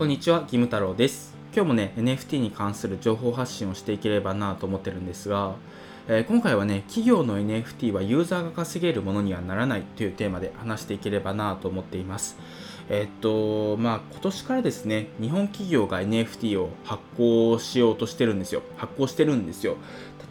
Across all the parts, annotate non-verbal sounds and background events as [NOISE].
こんにちは、義務太郎です。今日もね、NFT に関する情報発信をしていければなと思ってるんですが、えー、今回はね、企業の NFT はユーザーが稼げるものにはならないというテーマで話していければなと思っています。え、っと、まあ、今年からですね、日本企業が NFT を発行しようとしてるんですよ。発行してるんですよ。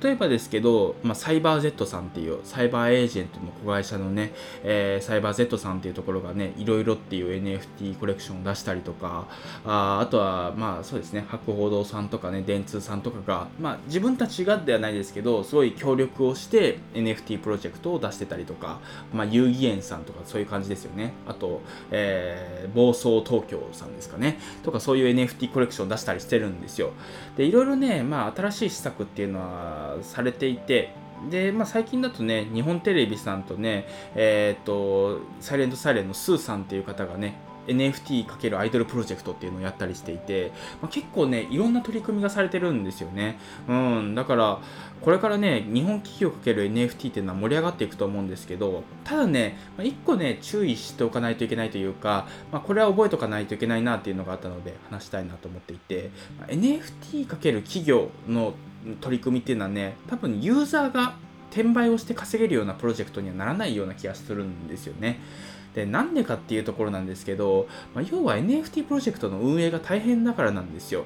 例えばですけど、まあ、サイバー Z さんっていうサイバーエージェントの子会社のね、えー、サイバー Z さんっていうところがねいろいろっていう NFT コレクションを出したりとかああとはまあそうですね博報堂さんとかね電通さんとかが、まあ、自分たちがではないですけどすごい協力をして NFT プロジェクトを出してたりとか、まあ、遊戯園さんとかそういう感じですよねあと、えー、暴走東京さんですかね。とかそういう NFT コレクションを出したりしてるんですよ。でいろいろね、まあ、新しい施策っていうのはされていてで、まあ、最近だとね日本テレビさんとねえっ、とサイレントサイレンのスーさんっていう方がね NFT× アイドルプロジェクトっていうのをやったりしていて、まあ、結構ねいろんな取り組みがされてるんですよね。うん。だからこれからね日本企業 ×NFT っていうのは盛り上がっていくと思うんですけどただね、まあ、1個ね注意しておかないといけないというか、まあ、これは覚えておかないといけないなっていうのがあったので話したいなと思っていて、ま NFT× 企業の取り組みっていうのはね多分ユーザーが転売をして稼げるようなプロジェクトにはならないような気がするんですよね。でなんでかっていうところなんですけど、まあ、要は NFT プロジェクトの運営が大変だからなんですよ。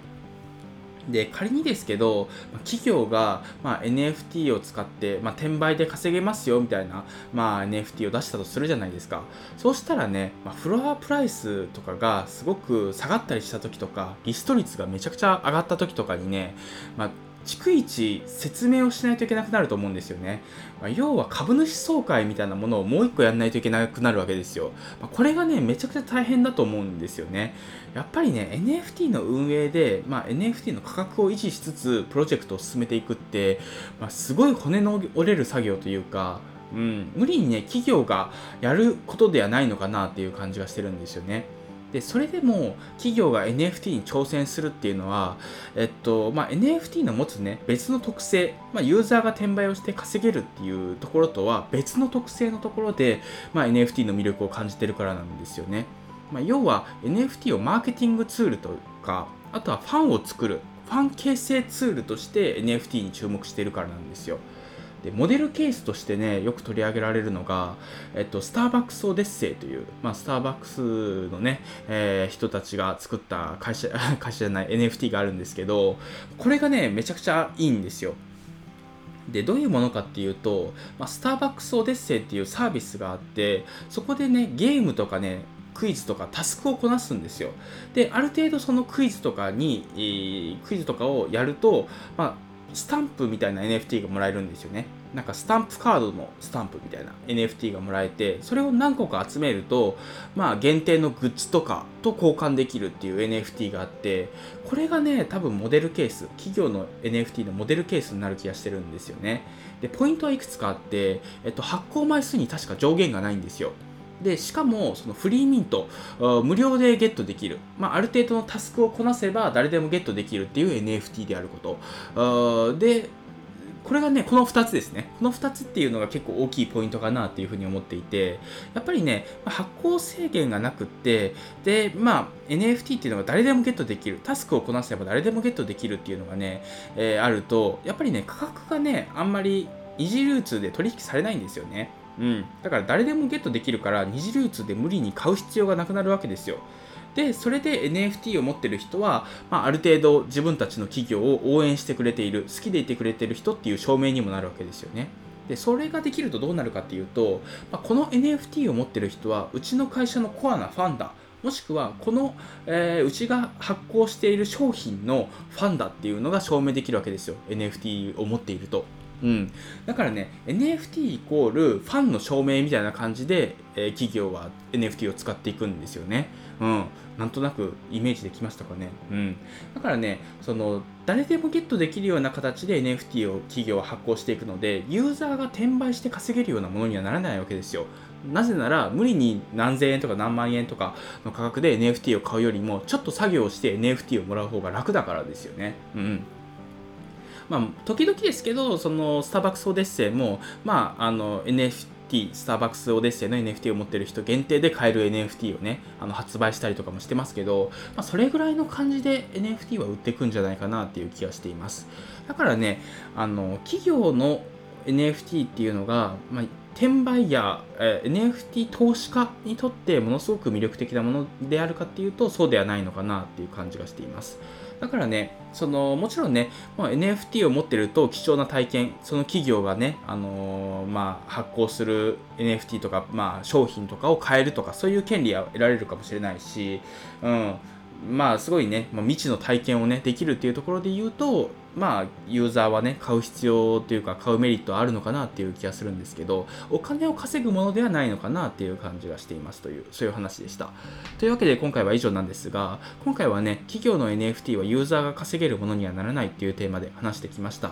で仮にですけど企業が、まあ、NFT を使って、まあ、転売で稼げますよみたいな、まあ、NFT を出したとするじゃないですかそうしたらね、まあ、フロアプライスとかがすごく下がったりした時とかリスト率がめちゃくちゃ上がった時とかにね、まあ逐一説明をしないといけなくなると思うんですよね。まあ、要は株主総会みたいなものをもう一個やらないといけなくなるわけですよ。まあ、これがね、めちゃくちゃ大変だと思うんですよね。やっぱりね、NFT の運営で、まあ、NFT の価格を維持しつつ、プロジェクトを進めていくって、まあ、すごい骨の折れる作業というか、うん、無理にね、企業がやることではないのかなっていう感じがしてるんですよね。でそれでも企業が NFT に挑戦するっていうのは、えっとまあ、NFT の持つね別の特性、まあ、ユーザーが転売をして稼げるっていうところとは別の特性のところで、まあ、NFT の魅力を感じてるからなんですよね、まあ、要は NFT をマーケティングツールとかあとはファンを作るファン形成ツールとして NFT に注目してるからなんですよ。でモデルケースとしてねよく取り上げられるのが、えっと、スターバックスオデッセイという、まあ、スターバックスのね、えー、人たちが作った会社 [LAUGHS] 会社じゃない NFT があるんですけどこれがねめちゃくちゃいいんですよでどういうものかっていうと、まあ、スターバックスオデッセイっていうサービスがあってそこでねゲームとかねクイズとかタスクをこなすんですよ。で、ある程度そのクイズとかに、えー、クイズとかをやると、まあ、スタンプみたいな NFT がもらえるんですよね。なんかスタンプカードのスタンプみたいな NFT がもらえて、それを何個か集めると、まあ限定のグッズとかと交換できるっていう NFT があって、これがね、多分モデルケース、企業の NFT のモデルケースになる気がしてるんですよね。で、ポイントはいくつかあって、えっと、発行枚数に確か上限がないんですよ。でしかもそのフリーミント無料でゲットできる、まあ、ある程度のタスクをこなせば誰でもゲットできるっていう NFT であることでこれがね、この2つですね。この2つっていうのが結構大きいポイントかなっていうふうに思っていて、やっぱりね、発行制限がなくって、で、まあ、NFT っていうのが誰でもゲットできる、タスクをこなせば誰でもゲットできるっていうのがね、えー、あると、やっぱりね、価格がね、あんまり二次流通で取引されないんですよね。うん、だから誰でもゲットできるから二次流通で無理に買う必要がなくなるわけですよ。でそれで NFT を持ってる人は、まあ、ある程度自分たちの企業を応援してくれている好きでいてくれてる人っていう証明にもなるわけですよね。でそれができるとどうなるかっていうと、まあ、この NFT を持ってる人はうちの会社のコアなファンだもしくはこの、えー、うちが発行している商品のファンだっていうのが証明できるわけですよ NFT を持っていると。うん、だからね NFT イコールファンの証明みたいな感じで、えー、企業は NFT を使っていくんですよね。うん、なんとなくイメージできましたかね。うん、だからねその誰でもゲットできるような形で NFT を企業は発行していくのでユーザーが転売して稼げるようなものにはならないわけですよ。なぜなら無理に何千円とか何万円とかの価格で NFT を買うよりもちょっと作業して NFT をもらう方が楽だからですよね。うんまあ、時々ですけど、そのスターバックスオデッセイも、まあ、あの NFT、スターバックスオデッセイの NFT を持ってる人限定で買える NFT をね、あの発売したりとかもしてますけど、まあ、それぐらいの感じで NFT は売ってくんじゃないかなっていう気がしています。だからね、あの企業の NFT っていうのが、まあ、転売や、えー、NFT 投資家にとってものすごく魅力的なものであるかっていうとそうではないのかなっていう感じがしています。だからねそのもちろんね、まあ、NFT を持ってると貴重な体験その企業がね、あのー、まあ、発行する NFT とか、まあ、商品とかを買えるとかそういう権利は得られるかもしれないし、うん、まあすごいね、まあ、未知の体験をねできるっていうところで言うとまあユーザーはね買う必要というか買うメリットはあるのかなっていう気がするんですけどお金を稼ぐものではないのかなっていう感じがしていますというそういう話でした。というわけで今回は以上なんですが今回はね企業の NFT はユーザーが稼げるものにはならないっていうテーマで話してきました。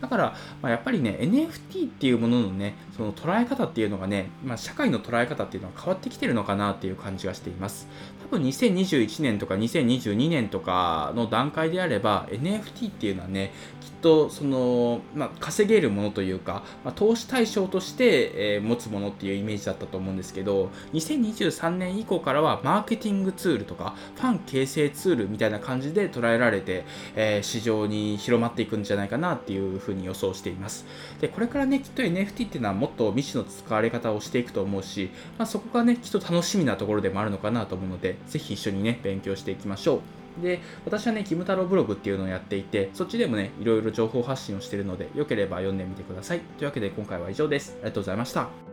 だから、まあ、やっぱりね NFT っていうもののねその捉え方っていうのがね、まあ、社会の捉え方っていうのは変わってきてるのかなっていう感じがしています。多分2021年とか2022年とかの段階であれば NFT っていうのはねねきっとその、まあ、稼げるものというか、まあ、投資対象として、えー、持つものっていうイメージだったと思うんですけど2023年以降からはマーケティングツールとかファン形成ツールみたいな感じで捉えられて、えー、市場に広まっていくんじゃないかなっていうふうに予想しています。でこれからねきっと NFT っていうのはもっと未知の使われ方をしていくと思うし、まあ、そこがねきっと楽しみなところでもあるのかなと思うのでぜひ一緒にね勉強していきましょう。で、私はね、キム太郎ブログっていうのをやっていて、そっちでもね、いろいろ情報発信をしているので、よければ読んでみてください。というわけで今回は以上です。ありがとうございました。